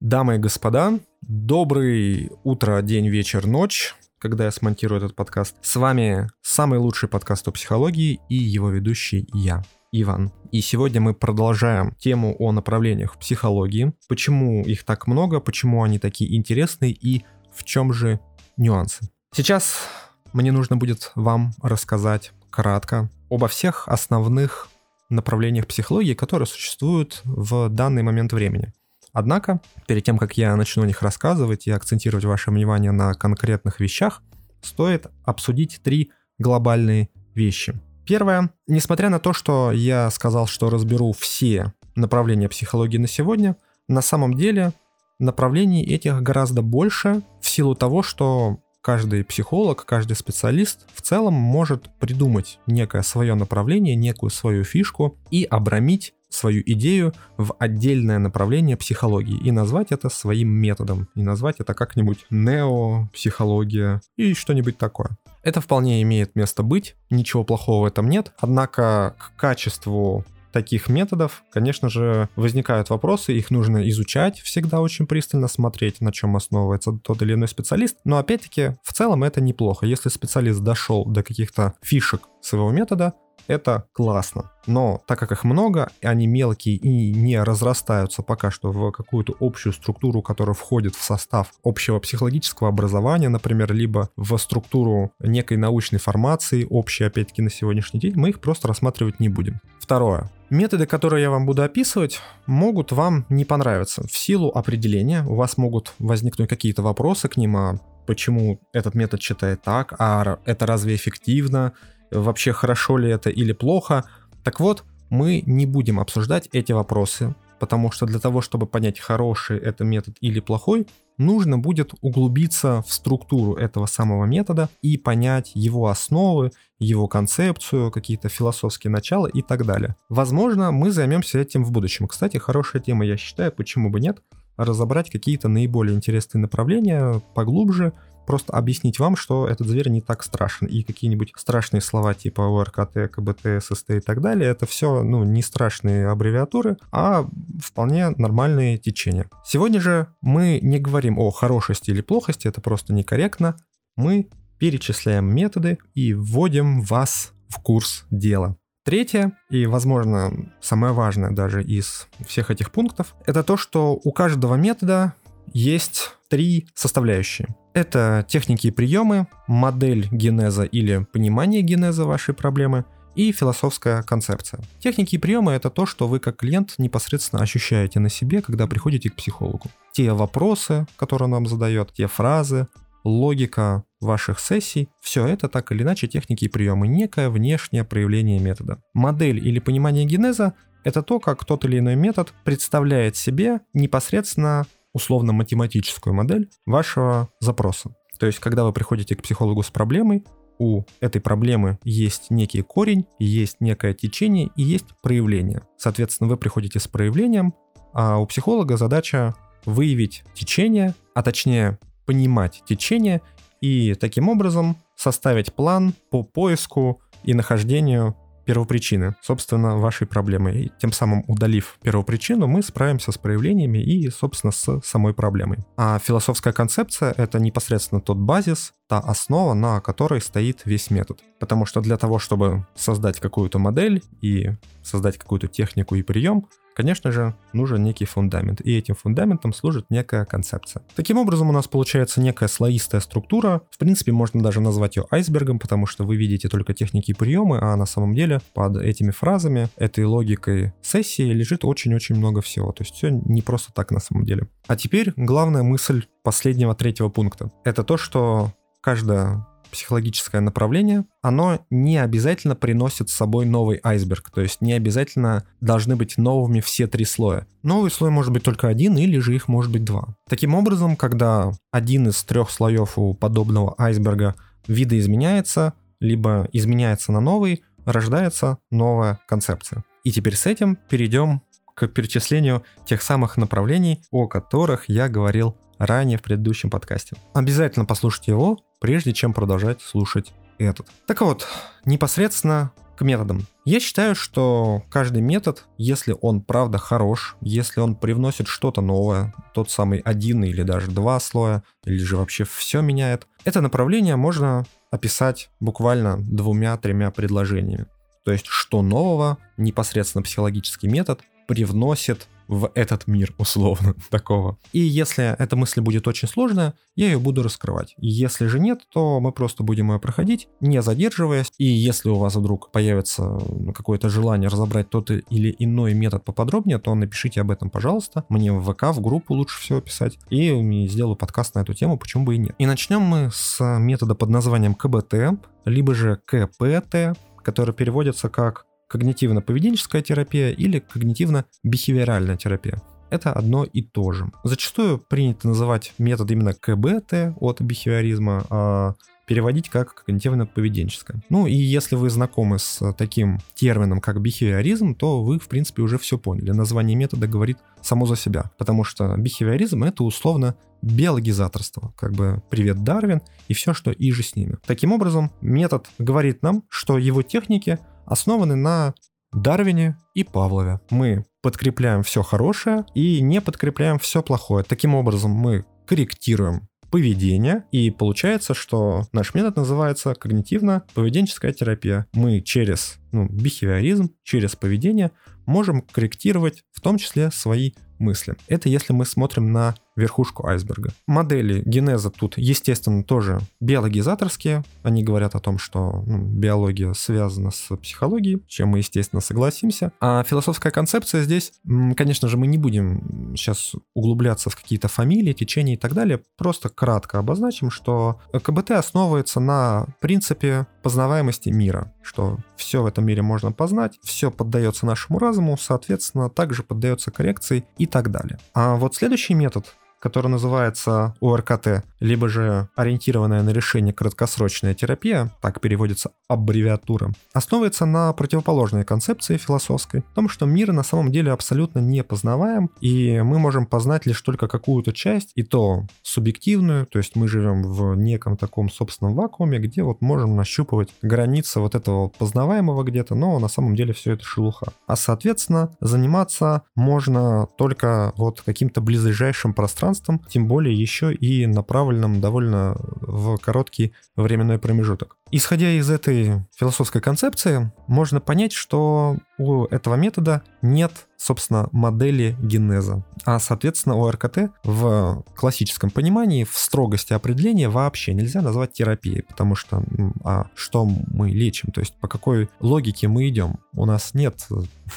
Дамы и господа, добрый утро, день, вечер, ночь, когда я смонтирую этот подкаст. С вами самый лучший подкаст о психологии и его ведущий я, Иван. И сегодня мы продолжаем тему о направлениях в психологии, почему их так много, почему они такие интересные и в чем же нюансы. Сейчас мне нужно будет вам рассказать кратко обо всех основных направлениях психологии, которые существуют в данный момент времени. Однако, перед тем, как я начну о них рассказывать и акцентировать ваше внимание на конкретных вещах, стоит обсудить три глобальные вещи. Первое. Несмотря на то, что я сказал, что разберу все направления психологии на сегодня, на самом деле направлений этих гораздо больше в силу того, что каждый психолог, каждый специалист в целом может придумать некое свое направление, некую свою фишку и обрамить свою идею в отдельное направление психологии и назвать это своим методом, и назвать это как-нибудь неопсихология и что-нибудь такое. Это вполне имеет место быть, ничего плохого в этом нет, однако к качеству таких методов, конечно же, возникают вопросы, их нужно изучать всегда очень пристально, смотреть, на чем основывается тот или иной специалист. Но опять-таки, в целом это неплохо. Если специалист дошел до каких-то фишек своего метода, это классно. Но так как их много, и они мелкие и не разрастаются пока что в какую-то общую структуру, которая входит в состав общего психологического образования, например, либо в структуру некой научной формации, общей, опять-таки, на сегодняшний день, мы их просто рассматривать не будем. Второе. Методы, которые я вам буду описывать, могут вам не понравиться. В силу определения у вас могут возникнуть какие-то вопросы к ним, а почему этот метод считает так, а это разве эффективно, вообще хорошо ли это или плохо. Так вот, мы не будем обсуждать эти вопросы, потому что для того, чтобы понять, хороший это метод или плохой, нужно будет углубиться в структуру этого самого метода и понять его основы, его концепцию, какие-то философские начала и так далее. Возможно, мы займемся этим в будущем. Кстати, хорошая тема, я считаю, почему бы нет, разобрать какие-то наиболее интересные направления поглубже, просто объяснить вам, что этот зверь не так страшен. И какие-нибудь страшные слова типа ОРКТ, КБТ, ССТ и так далее, это все, ну, не страшные аббревиатуры, а вполне нормальные течения. Сегодня же мы не говорим о хорошести или плохости, это просто некорректно. Мы перечисляем методы и вводим вас в курс дела. Третье, и, возможно, самое важное даже из всех этих пунктов, это то, что у каждого метода есть три составляющие. Это техники и приемы, модель генеза или понимание генеза вашей проблемы и философская концепция. Техники и приемы это то, что вы как клиент непосредственно ощущаете на себе, когда приходите к психологу. Те вопросы, которые он вам задает, те фразы, логика ваших сессий, все это так или иначе техники и приемы, некое внешнее проявление метода. Модель или понимание генеза это то, как тот или иной метод представляет себе непосредственно условно-математическую модель вашего запроса. То есть, когда вы приходите к психологу с проблемой, у этой проблемы есть некий корень, есть некое течение и есть проявление. Соответственно, вы приходите с проявлением, а у психолога задача выявить течение, а точнее понимать течение и таким образом составить план по поиску и нахождению первопричины, собственно, вашей проблемы. И тем самым, удалив первопричину, мы справимся с проявлениями и, собственно, с самой проблемой. А философская концепция — это непосредственно тот базис, та основа, на которой стоит весь метод. Потому что для того, чтобы создать какую-то модель и создать какую-то технику и прием, конечно же, нужен некий фундамент, и этим фундаментом служит некая концепция. Таким образом, у нас получается некая слоистая структура. В принципе, можно даже назвать ее айсбергом, потому что вы видите только техники и приемы, а на самом деле под этими фразами, этой логикой сессии лежит очень-очень много всего. То есть все не просто так на самом деле. А теперь главная мысль последнего третьего пункта. Это то, что каждая психологическое направление, оно не обязательно приносит с собой новый айсберг, то есть не обязательно должны быть новыми все три слоя. Новый слой может быть только один или же их может быть два. Таким образом, когда один из трех слоев у подобного айсберга видоизменяется, либо изменяется на новый, рождается новая концепция. И теперь с этим перейдем к перечислению тех самых направлений, о которых я говорил ранее в предыдущем подкасте. Обязательно послушайте его, прежде чем продолжать слушать этот. Так вот, непосредственно к методам. Я считаю, что каждый метод, если он правда хорош, если он привносит что-то новое, тот самый один или даже два слоя, или же вообще все меняет, это направление можно описать буквально двумя-тремя предложениями. То есть, что нового непосредственно психологический метод привносит в этот мир, условно, такого. И если эта мысль будет очень сложная, я ее буду раскрывать. Если же нет, то мы просто будем ее проходить, не задерживаясь. И если у вас вдруг появится какое-то желание разобрать тот или иной метод поподробнее, то напишите об этом, пожалуйста. Мне в ВК, в группу лучше всего писать. И сделаю подкаст на эту тему, почему бы и нет. И начнем мы с метода под названием КБТ, либо же КПТ, который переводится как когнитивно-поведенческая терапия или когнитивно-бихевиоральная терапия. Это одно и то же. Зачастую принято называть метод именно КБТ от бихевиоризма, а переводить как когнитивно-поведенческое. Ну и если вы знакомы с таким термином, как бихевиоризм, то вы, в принципе, уже все поняли. Название метода говорит само за себя, потому что бихевиоризм — это условно биологизаторство, как бы привет Дарвин и все, что и же с ними. Таким образом, метод говорит нам, что его техники основаны на Дарвине и Павлове. Мы подкрепляем все хорошее и не подкрепляем все плохое. Таким образом, мы корректируем поведение, и получается, что наш метод называется когнитивно-поведенческая терапия. Мы через ну, бихевиоризм, через поведение можем корректировать в том числе свои мысли. Это если мы смотрим на верхушку айсберга. Модели генеза тут, естественно, тоже биологизаторские. Они говорят о том, что ну, биология связана с психологией, чем мы, естественно, согласимся. А философская концепция здесь, конечно же, мы не будем сейчас углубляться в какие-то фамилии, течения и так далее. Просто кратко обозначим, что КБТ основывается на принципе познаваемости мира, что все в этом мире можно познать, все поддается нашему разуму, соответственно, также поддается коррекции и так далее. А вот следующий метод, который называется ОРКТ, либо же ориентированная на решение краткосрочная терапия, так переводится аббревиатура, основывается на противоположной концепции философской, в том, что мир на самом деле абсолютно не познаваем, и мы можем познать лишь только какую-то часть, и то субъективную, то есть мы живем в неком таком собственном вакууме, где вот можем нащупывать границы вот этого познаваемого где-то, но на самом деле все это шелуха. А соответственно, заниматься можно только вот каким-то близлежащим пространством, пространством, тем более еще и направленным довольно в короткий временной промежуток. Исходя из этой философской концепции, можно понять, что у этого метода нет, собственно, модели генеза. А, соответственно, у РКТ в классическом понимании, в строгости определения вообще нельзя назвать терапией, потому что, а что мы лечим, то есть по какой логике мы идем? У нас нет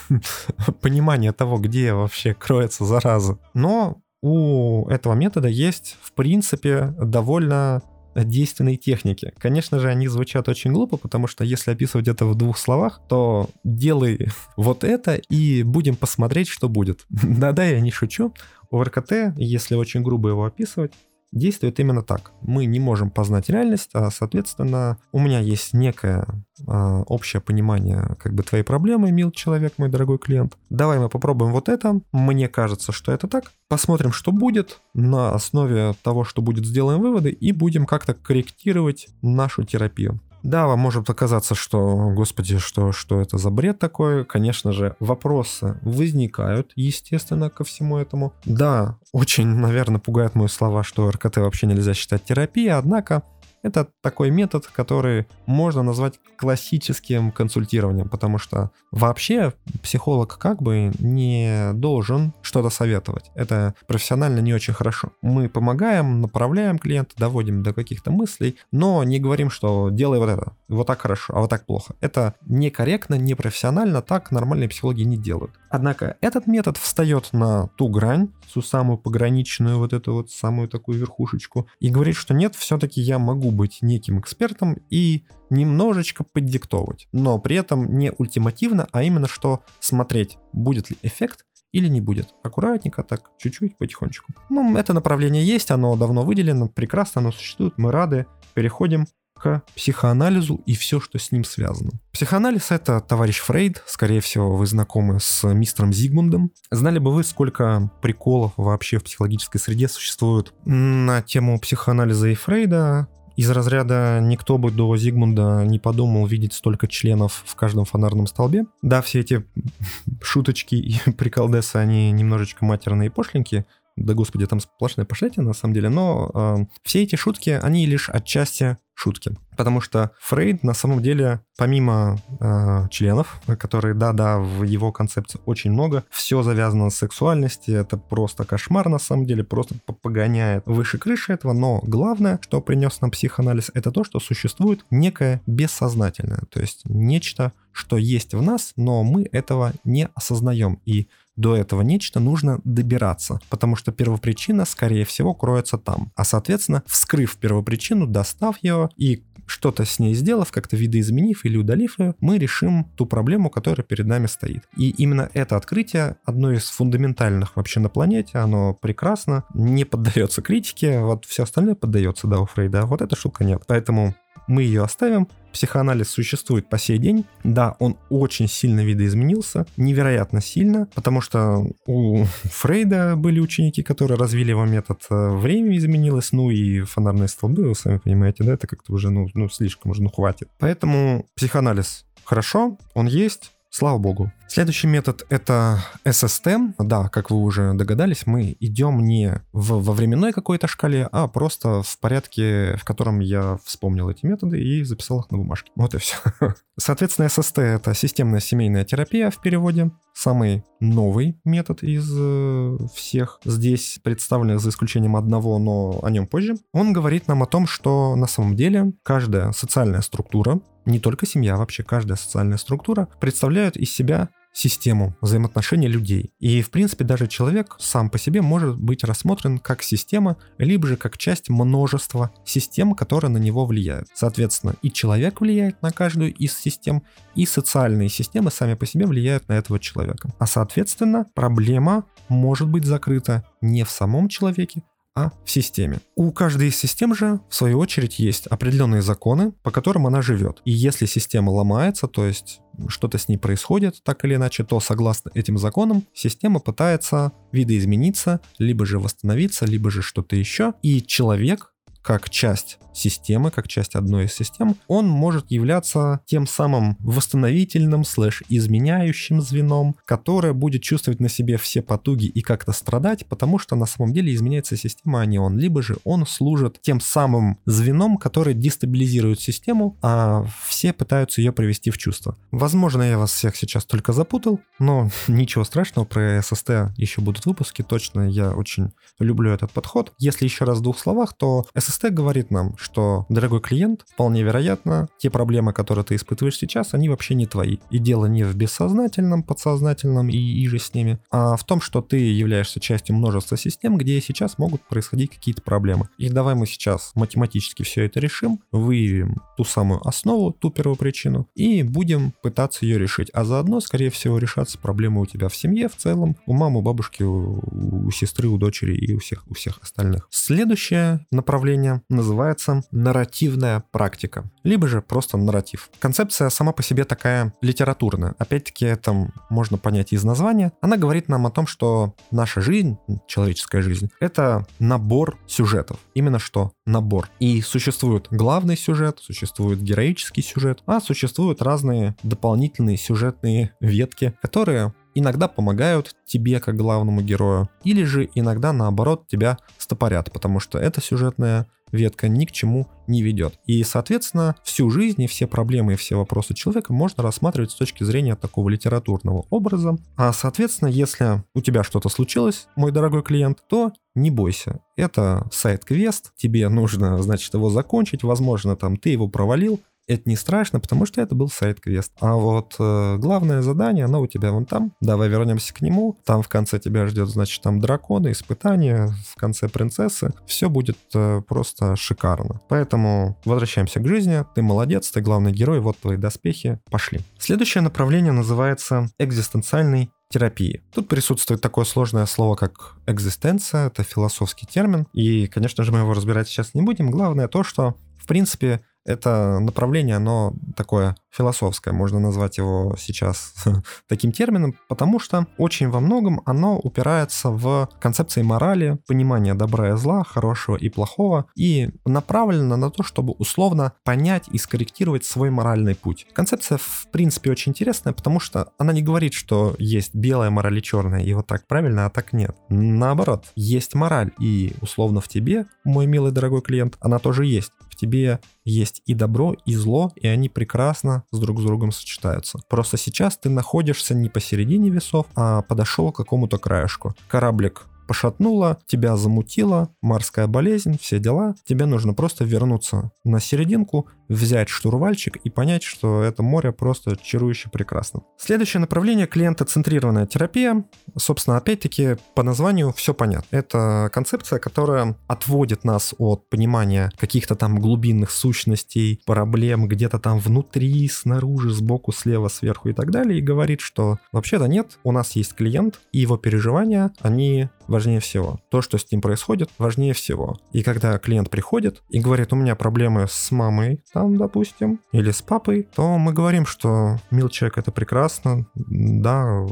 понимания того, где вообще кроется зараза. Но у этого метода есть, в принципе, довольно действенные техники. Конечно же, они звучат очень глупо, потому что если описывать это в двух словах, то делай вот это и будем посмотреть, что будет. Да-да, я не шучу. У РКТ, если очень грубо его описывать, действует именно так. Мы не можем познать реальность, а, соответственно, у меня есть некое а, общее понимание как бы твоей проблемы, мил человек, мой дорогой клиент. Давай мы попробуем вот это. Мне кажется, что это так. Посмотрим, что будет. На основе того, что будет, сделаем выводы и будем как-то корректировать нашу терапию. Да, вам может показаться, что, господи, что, что это за бред такой. Конечно же, вопросы возникают, естественно, ко всему этому. Да, очень, наверное, пугают мои слова, что РКТ вообще нельзя считать терапией, однако это такой метод, который можно назвать классическим консультированием, потому что вообще психолог как бы не должен что-то советовать. Это профессионально не очень хорошо. Мы помогаем, направляем клиента, доводим до каких-то мыслей, но не говорим, что делай вот это, вот так хорошо, а вот так плохо. Это некорректно, непрофессионально, так нормальные психологи не делают. Однако этот метод встает на ту грань, ту самую пограничную, вот эту вот самую такую верхушечку, и говорит, что нет, все-таки я могу быть неким экспертом и немножечко поддиктовывать, но при этом не ультимативно, а именно что смотреть, будет ли эффект или не будет. Аккуратненько, так, чуть-чуть, потихонечку. Ну, это направление есть, оно давно выделено, прекрасно оно существует, мы рады. Переходим к психоанализу и все, что с ним связано. Психоанализ — это товарищ Фрейд, скорее всего, вы знакомы с мистером Зигмундом. Знали бы вы, сколько приколов вообще в психологической среде существует на тему психоанализа и Фрейда? из разряда никто бы до Зигмунда не подумал видеть столько членов в каждом фонарном столбе. Да, все эти шуточки и приколдесы, они немножечко матерные и пошленькие, да господи, там сплошная пошлятина на самом деле, но э, все эти шутки, они лишь отчасти шутки. Потому что Фрейд на самом деле, помимо э, членов, которые, да-да, в его концепции очень много, все завязано на сексуальности, это просто кошмар на самом деле, просто погоняет выше крыши этого, но главное, что принес нам психоанализ, это то, что существует некое бессознательное, то есть нечто, что есть в нас, но мы этого не осознаем. И до этого нечто нужно добираться, потому что первопричина, скорее всего, кроется там. А, соответственно, вскрыв первопричину, достав ее и что-то с ней сделав, как-то видоизменив или удалив ее, мы решим ту проблему, которая перед нами стоит. И именно это открытие, одно из фундаментальных вообще на планете, оно прекрасно, не поддается критике, вот все остальное поддается, да, у Фрейда, а вот эта штука нет. Поэтому мы ее оставим. Психоанализ существует по сей день. Да, он очень сильно видоизменился, невероятно сильно, потому что у Фрейда были ученики, которые развили его метод. Э, время изменилось, ну и фонарные столбы, вы сами понимаете, да, это как-то уже, ну, ну слишком уже, ну, хватит. Поэтому психоанализ хорошо, он есть, Слава богу. Следующий метод это SST. Да, как вы уже догадались, мы идем не в, во временной какой-то шкале, а просто в порядке, в котором я вспомнил эти методы и записал их на бумажке. Вот и все. Соответственно, SST это системная семейная терапия в переводе. Самый новый метод из э, всех здесь представленных за исключением одного, но о нем позже. Он говорит нам о том, что на самом деле каждая социальная структура не только семья, вообще каждая социальная структура представляют из себя систему взаимоотношений людей. И, в принципе, даже человек сам по себе может быть рассмотрен как система, либо же как часть множества систем, которые на него влияют. Соответственно, и человек влияет на каждую из систем, и социальные системы сами по себе влияют на этого человека. А, соответственно, проблема может быть закрыта не в самом человеке, а в системе. У каждой из систем же, в свою очередь, есть определенные законы, по которым она живет. И если система ломается, то есть что-то с ней происходит, так или иначе, то согласно этим законам система пытается видоизмениться, либо же восстановиться, либо же что-то еще. И человек как часть системы, как часть одной из систем, он может являться тем самым восстановительным слэш изменяющим звеном, которое будет чувствовать на себе все потуги и как-то страдать, потому что на самом деле изменяется система, а не он. Либо же он служит тем самым звеном, который дестабилизирует систему, а все пытаются ее привести в чувство. Возможно, я вас всех сейчас только запутал, но ничего страшного, про ССТ еще будут выпуски, точно я очень люблю этот подход. Если еще раз в двух словах, то ССТ говорит нам, что, дорогой клиент, вполне вероятно, те проблемы, которые ты испытываешь сейчас, они вообще не твои. И дело не в бессознательном, подсознательном и иже с ними, а в том, что ты являешься частью множества систем, где сейчас могут происходить какие-то проблемы. И давай мы сейчас математически все это решим, выявим ту самую основу, ту первопричину, и будем пытаться ее решить. А заодно, скорее всего, решаться проблемы у тебя в семье в целом, у мамы, у бабушки, у, у сестры, у дочери и у всех, у всех остальных. Следующее направление называется нарративная практика, либо же просто нарратив. Концепция сама по себе такая литературная. Опять-таки это можно понять из названия. Она говорит нам о том, что наша жизнь, человеческая жизнь, это набор сюжетов. Именно что набор. И существует главный сюжет, существует героический сюжет, а существуют разные дополнительные сюжетные ветки, которые иногда помогают тебе как главному герою, или же иногда наоборот тебя стопорят, потому что эта сюжетная ветка ни к чему не ведет. И, соответственно, всю жизнь и все проблемы и все вопросы человека можно рассматривать с точки зрения такого литературного образа. А, соответственно, если у тебя что-то случилось, мой дорогой клиент, то не бойся. Это сайт-квест, тебе нужно, значит, его закончить, возможно, там ты его провалил, это не страшно, потому что это был сайт-квест. А вот э, главное задание, оно у тебя вон там. Давай вернемся к нему. Там в конце тебя ждет, значит, там драконы, испытания, в конце принцессы. Все будет э, просто шикарно. Поэтому возвращаемся к жизни. Ты молодец, ты главный герой, вот твои доспехи, пошли. Следующее направление называется экзистенциальный терапии. Тут присутствует такое сложное слово, как экзистенция, это философский термин, и, конечно же, мы его разбирать сейчас не будем. Главное то, что, в принципе, это направление, оно такое философское, можно назвать его сейчас таким термином, потому что очень во многом оно упирается в концепции морали, понимания добра и зла, хорошего и плохого, и направлено на то, чтобы условно понять и скорректировать свой моральный путь. Концепция, в принципе, очень интересная, потому что она не говорит, что есть белая мораль и черная, и вот так правильно, а так нет. Наоборот, есть мораль, и условно в тебе, мой милый дорогой клиент, она тоже есть. В тебе есть и добро, и зло, и они прекрасно с друг с другом сочетаются. Просто сейчас ты находишься не посередине весов, а подошел к какому-то краешку. Кораблик пошатнуло, тебя замутило, морская болезнь, все дела. Тебе нужно просто вернуться на серединку, взять штурвальчик и понять, что это море просто чарующе прекрасно. Следующее направление — клиентоцентрированная терапия. Собственно, опять-таки, по названию все понятно. Это концепция, которая отводит нас от понимания каких-то там глубинных сущностей, проблем где-то там внутри, снаружи, сбоку, слева, сверху и так далее, и говорит, что вообще-то нет, у нас есть клиент, и его переживания, они важнее всего. То, что с ним происходит, важнее всего. И когда клиент приходит и говорит, у меня проблемы с мамой, там, допустим, или с папой, то мы говорим, что мил человек это прекрасно, да,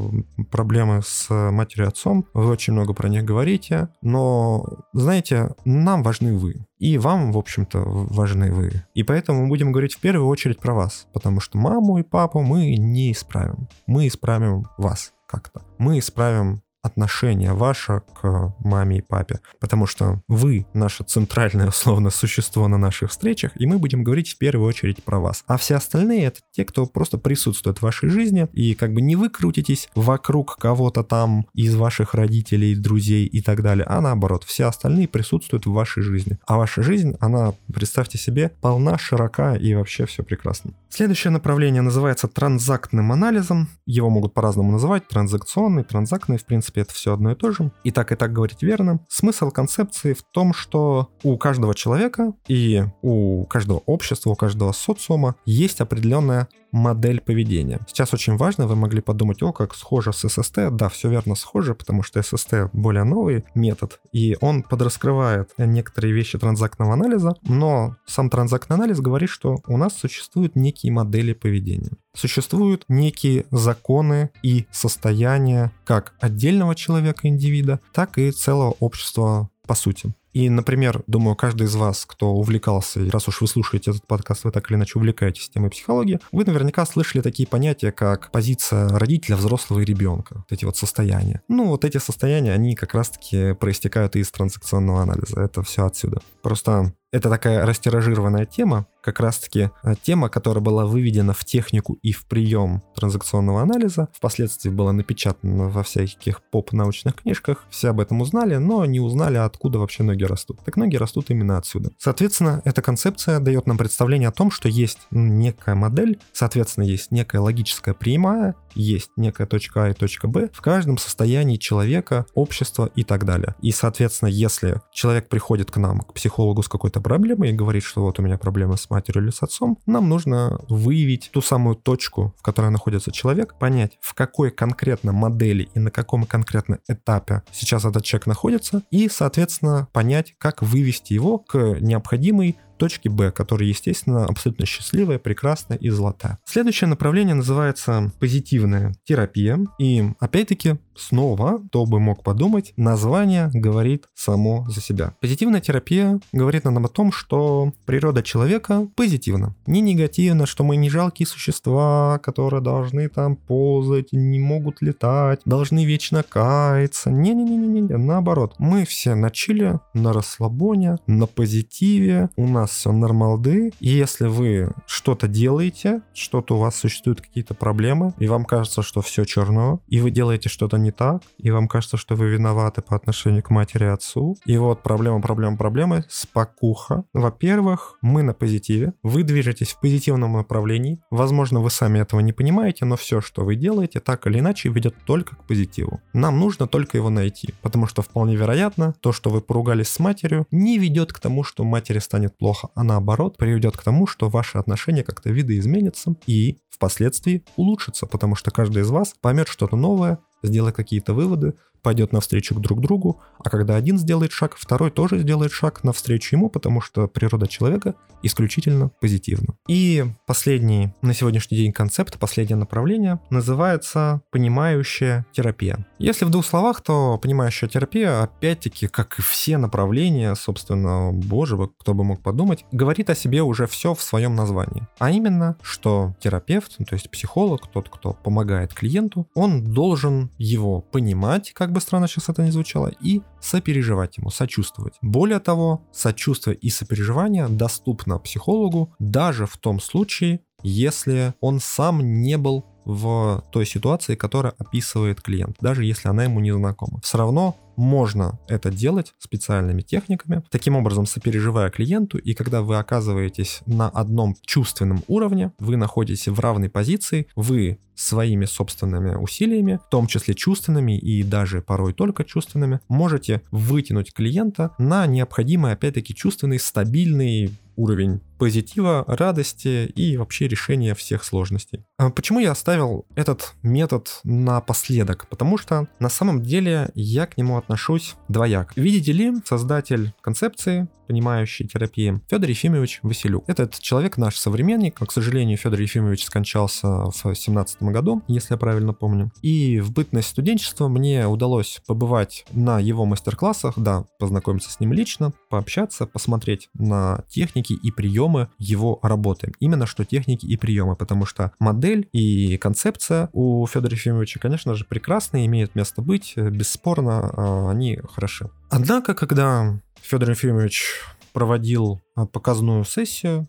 проблемы с матерью и отцом, вы очень много про них говорите, но, знаете, нам важны вы. И вам, в общем-то, важны вы. И поэтому мы будем говорить в первую очередь про вас, потому что маму и папу мы не исправим. Мы исправим вас как-то. Мы исправим отношение ваше к маме и папе, потому что вы наше центральное условно существо на наших встречах, и мы будем говорить в первую очередь про вас. А все остальные это те, кто просто присутствует в вашей жизни, и как бы не вы крутитесь вокруг кого-то там из ваших родителей, друзей и так далее, а наоборот, все остальные присутствуют в вашей жизни. А ваша жизнь, она, представьте себе, полна, широка и вообще все прекрасно. Следующее направление называется транзактным анализом. Его могут по-разному называть, транзакционный, транзактный, в принципе, принципе, это все одно и то же. И так, и так говорить верно. Смысл концепции в том, что у каждого человека и у каждого общества, у каждого социума есть определенная модель поведения. Сейчас очень важно, вы могли подумать, о, как схоже с SST. Да, все верно схоже, потому что SST более новый метод, и он подраскрывает некоторые вещи транзактного анализа, но сам транзактный анализ говорит, что у нас существуют некие модели поведения. Существуют некие законы и состояния как отдельного человека, индивида, так и целого общества по сути. И, например, думаю, каждый из вас, кто увлекался, и раз уж вы слушаете этот подкаст, вы так или иначе увлекаетесь темой психологии, вы наверняка слышали такие понятия, как позиция родителя, взрослого и ребенка. Вот эти вот состояния. Ну, вот эти состояния, они как раз-таки проистекают из транзакционного анализа. Это все отсюда. Просто это такая растиражированная тема, как раз-таки э, тема, которая была выведена в технику и в прием транзакционного анализа, впоследствии была напечатана во всяких поп-научных книжках, все об этом узнали, но не узнали, откуда вообще ноги растут. Так ноги растут именно отсюда. Соответственно, эта концепция дает нам представление о том, что есть некая модель, соответственно, есть некая логическая прямая, есть некая точка А и точка Б в каждом состоянии человека, общества и так далее. И, соответственно, если человек приходит к нам, к психологу с какой-то проблемой и говорит, что вот у меня проблема с матерью или с отцом, нам нужно выявить ту самую точку, в которой находится человек, понять, в какой конкретно модели и на каком конкретно этапе сейчас этот человек находится, и, соответственно, понять, как вывести его к необходимой точки Б, которая, естественно, абсолютно счастливая, прекрасная и золотая. Следующее направление называется позитивная терапия. И опять-таки, снова, кто бы мог подумать, название говорит само за себя. Позитивная терапия говорит нам о том, что природа человека позитивна. Не негативно, что мы не жалкие существа, которые должны там ползать, не могут летать, должны вечно каяться. Не-не-не-не-не, наоборот. Мы все на чиле, на расслабоне, на позитиве. У нас вас нормалды, и если вы что-то делаете, что-то у вас существуют какие-то проблемы, и вам кажется, что все черно, и вы делаете что-то не так, и вам кажется, что вы виноваты по отношению к матери и отцу, и вот проблема, проблема, проблемы, спокуха. Во-первых, мы на позитиве, вы движетесь в позитивном направлении, возможно, вы сами этого не понимаете, но все, что вы делаете, так или иначе ведет только к позитиву. Нам нужно только его найти, потому что вполне вероятно, то, что вы поругались с матерью, не ведет к тому, что матери станет плохо плохо, а наоборот приведет к тому, что ваши отношения как-то видоизменятся и впоследствии улучшатся, потому что каждый из вас поймет что-то новое, сделать какие-то выводы, пойдет навстречу друг другу, а когда один сделает шаг, второй тоже сделает шаг навстречу ему, потому что природа человека исключительно позитивна. И последний на сегодняшний день концепт, последнее направление называется понимающая терапия. Если в двух словах, то понимающая терапия, опять-таки, как и все направления, собственно, боже, кто бы мог подумать, говорит о себе уже все в своем названии. А именно, что терапевт, то есть психолог, тот, кто помогает клиенту, он должен его понимать, как бы странно сейчас это не звучало, и сопереживать ему, сочувствовать. Более того, сочувствие и сопереживание доступно психологу даже в том случае, если он сам не был в той ситуации, которая описывает клиент, даже если она ему не знакома. Все равно можно это делать специальными техниками, таким образом сопереживая клиенту, и когда вы оказываетесь на одном чувственном уровне, вы находитесь в равной позиции, вы своими собственными усилиями, в том числе чувственными и даже порой только чувственными, можете вытянуть клиента на необходимый, опять-таки, чувственный, стабильный уровень позитива, радости и вообще решения всех сложностей. А почему я оставил этот метод напоследок? Потому что на самом деле я к нему отношусь двояк. Видите ли, создатель концепции понимающий терапии, Федор Ефимович Василюк. Этот человек наш современник, к сожалению, Федор Ефимович скончался в 17 году, если я правильно помню. И в бытность студенчества мне удалось побывать на его мастер-классах, да, познакомиться с ним лично, пообщаться, посмотреть на техники и приемы его работы. Именно что техники и приемы, потому что модель и концепция у Федора Ефимовича, конечно же, прекрасные, имеют место быть, бесспорно, а, они хороши. Однако, когда Федор Ефимович проводил а, показную сессию,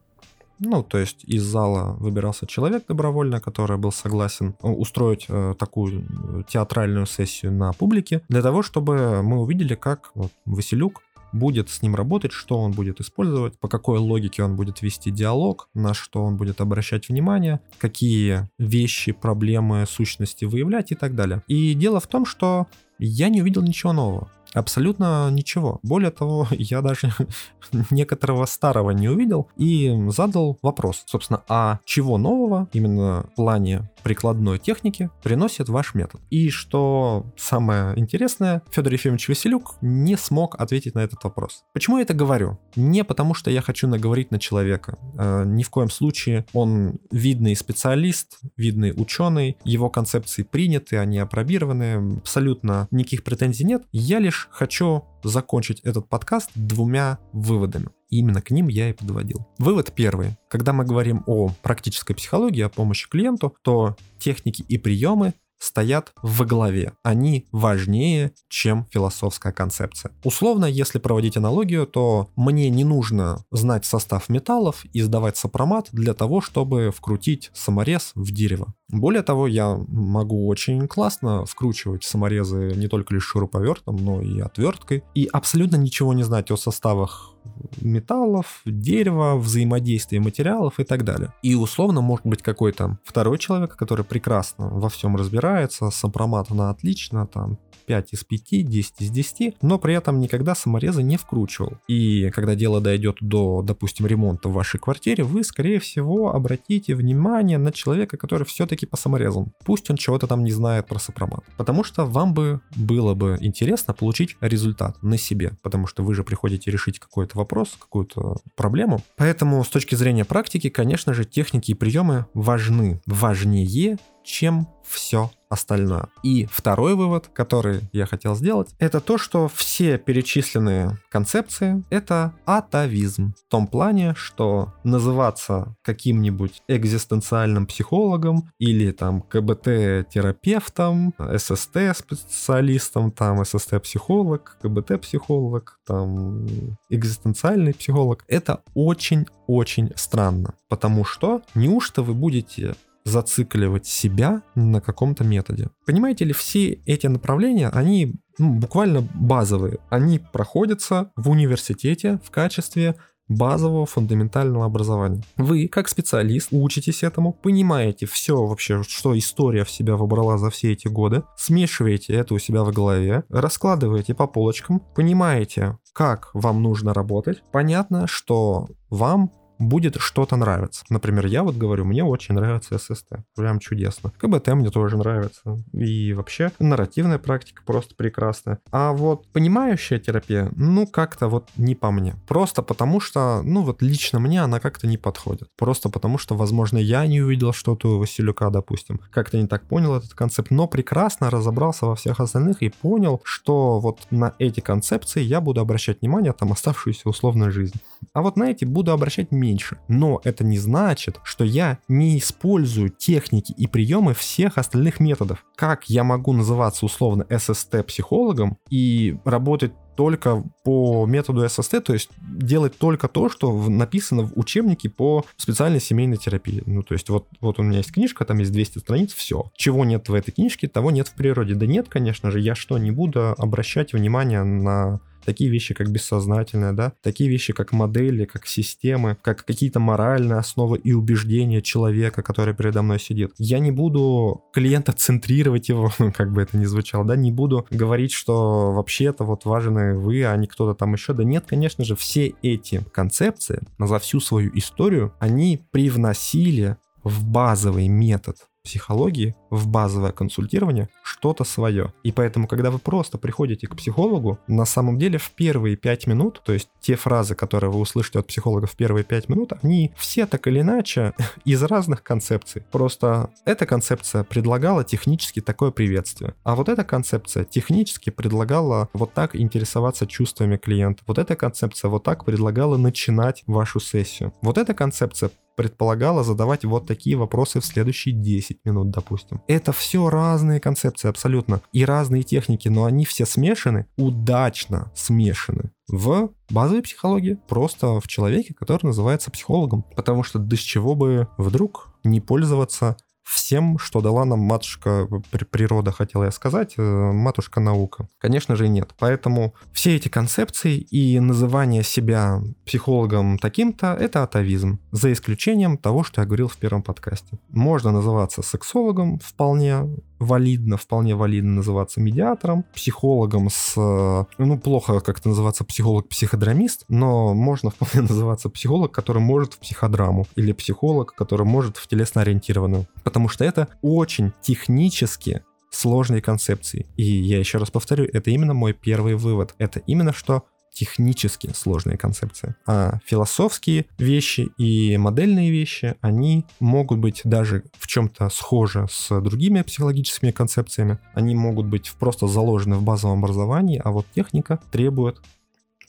ну, то есть из зала выбирался человек добровольно, который был согласен э, устроить э, такую э, театральную сессию на публике, для того, чтобы мы увидели, как вот, Василюк будет с ним работать, что он будет использовать, по какой логике он будет вести диалог, на что он будет обращать внимание, какие вещи, проблемы, сущности выявлять и так далее. И дело в том, что я не увидел ничего нового. Абсолютно ничего. Более того, я даже некоторого старого не увидел и задал вопрос, собственно, а чего нового именно в плане прикладной техники приносит ваш метод? И что самое интересное, Федор Ефимович Василюк не смог ответить на этот вопрос. Почему я это говорю? Не потому, что я хочу наговорить на человека. Э, ни в коем случае он видный специалист, видный ученый, его концепции приняты, они опробированы, абсолютно никаких претензий нет. Я лишь хочу закончить этот подкаст двумя выводами. И именно к ним я и подводил. Вывод первый. Когда мы говорим о практической психологии, о помощи клиенту, то техники и приемы стоят во главе. Они важнее, чем философская концепция. Условно, если проводить аналогию, то мне не нужно знать состав металлов и сдавать сопромат для того, чтобы вкрутить саморез в дерево. Более того, я могу очень классно вкручивать саморезы не только лишь шуруповертом, но и отверткой. И абсолютно ничего не знать о составах металлов, дерева, взаимодействия материалов и так далее. И условно может быть какой-то второй человек, который прекрасно во всем разбирается, сопромат на отлично, там 5 из 5, 10 из 10, но при этом никогда саморезы не вкручивал. И когда дело дойдет до, допустим, ремонта в вашей квартире, вы, скорее всего, обратите внимание на человека, который все-таки по саморезам. Пусть он чего-то там не знает про сопромат. Потому что вам бы было бы интересно получить результат на себе, потому что вы же приходите решить какой-то вопрос, какую-то проблему. Поэтому с точки зрения практики, конечно же, техники и приемы важны. Важнее, чем все остальное. И второй вывод, который я хотел сделать, это то, что все перечисленные концепции — это атовизм. В том плане, что называться каким-нибудь экзистенциальным психологом или там КБТ-терапевтом, ССТ-специалистом, там ССТ-психолог, КБТ-психолог, там экзистенциальный психолог — это очень-очень странно. Потому что неужто вы будете зацикливать себя на каком-то методе. Понимаете ли, все эти направления, они ну, буквально базовые. Они проходятся в университете в качестве базового фундаментального образования. Вы, как специалист, учитесь этому, понимаете все вообще, что история в себя выбрала за все эти годы, смешиваете это у себя в голове, раскладываете по полочкам, понимаете, как вам нужно работать. Понятно, что вам будет что-то нравиться. Например, я вот говорю, мне очень нравится SST. Прям чудесно. КБТ мне тоже нравится. И вообще нарративная практика просто прекрасная. А вот понимающая терапия, ну, как-то вот не по мне. Просто потому что, ну, вот лично мне она как-то не подходит. Просто потому что, возможно, я не увидел что-то у Василюка, допустим. Как-то не так понял этот концепт, но прекрасно разобрался во всех остальных и понял, что вот на эти концепции я буду обращать внимание там оставшуюся условную жизнь. А вот на эти буду обращать меньше. Но это не значит, что я не использую техники и приемы всех остальных методов. Как я могу называться условно SST-психологом и работать только по методу ССТ, то есть делать только то, что написано в учебнике по специальной семейной терапии. Ну, то есть вот, вот у меня есть книжка, там есть 200 страниц, все. Чего нет в этой книжке, того нет в природе. Да нет, конечно же, я что, не буду обращать внимание на такие вещи, как бессознательное, да, такие вещи, как модели, как системы, как какие-то моральные основы и убеждения человека, который передо мной сидит. Я не буду клиента центрировать его, ну, как бы это ни звучало, да, не буду говорить, что вообще-то вот важны вы, а не кто-то там еще. Да нет, конечно же, все эти концепции за всю свою историю, они привносили в базовый метод психологии в базовое консультирование что-то свое. И поэтому, когда вы просто приходите к психологу, на самом деле в первые пять минут, то есть те фразы, которые вы услышите от психолога в первые пять минут, они все так или иначе из разных концепций. Просто эта концепция предлагала технически такое приветствие, а вот эта концепция технически предлагала вот так интересоваться чувствами клиента. Вот эта концепция вот так предлагала начинать вашу сессию. Вот эта концепция предполагала задавать вот такие вопросы в следующие 10 минут, допустим. Это все разные концепции абсолютно и разные техники, но они все смешаны, удачно смешаны в базовой психологии, просто в человеке, который называется психологом. Потому что до чего бы вдруг не пользоваться всем, что дала нам матушка природа, хотела я сказать, э, матушка наука. Конечно же, нет. Поэтому все эти концепции и называние себя психологом таким-то — это атовизм. За исключением того, что я говорил в первом подкасте. Можно называться сексологом вполне, валидно, вполне валидно называться медиатором, психологом с... Ну, плохо как-то называться психолог-психодрамист, но можно вполне называться психолог, который может в психодраму, или психолог, который может в телесно-ориентированную. Потому что это очень технически сложные концепции. И я еще раз повторю, это именно мой первый вывод. Это именно что технически сложные концепции. А философские вещи и модельные вещи, они могут быть даже в чем-то схожи с другими психологическими концепциями. Они могут быть просто заложены в базовом образовании, а вот техника требует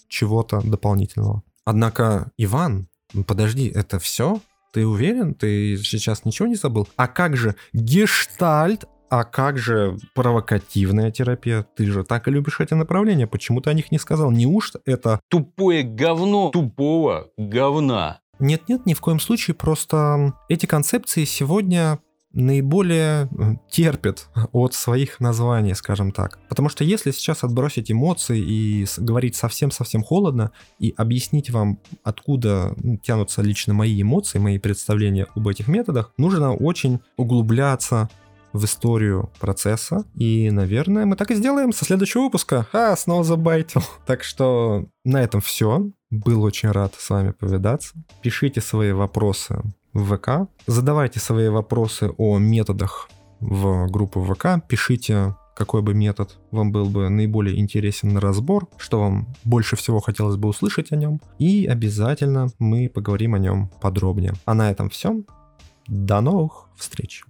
чего-то дополнительного. Однако, Иван, подожди, это все? Ты уверен? Ты сейчас ничего не забыл? А как же гештальт а как же провокативная терапия? Ты же так и любишь эти направления. Почему ты о них не сказал? Неужто это... Тупое говно тупого говна. Нет-нет, ни в коем случае. Просто эти концепции сегодня наиболее э, терпят от своих названий, скажем так. Потому что если сейчас отбросить эмоции и говорить совсем-совсем холодно и объяснить вам, откуда тянутся лично мои эмоции, мои представления об этих методах, нужно очень углубляться в историю процесса. И, наверное, мы так и сделаем со следующего выпуска. А, снова забайтил. Так что на этом все. Был очень рад с вами повидаться. Пишите свои вопросы в ВК. Задавайте свои вопросы о методах в группу ВК. Пишите какой бы метод вам был бы наиболее интересен на разбор, что вам больше всего хотелось бы услышать о нем. И обязательно мы поговорим о нем подробнее. А на этом все. До новых встреч!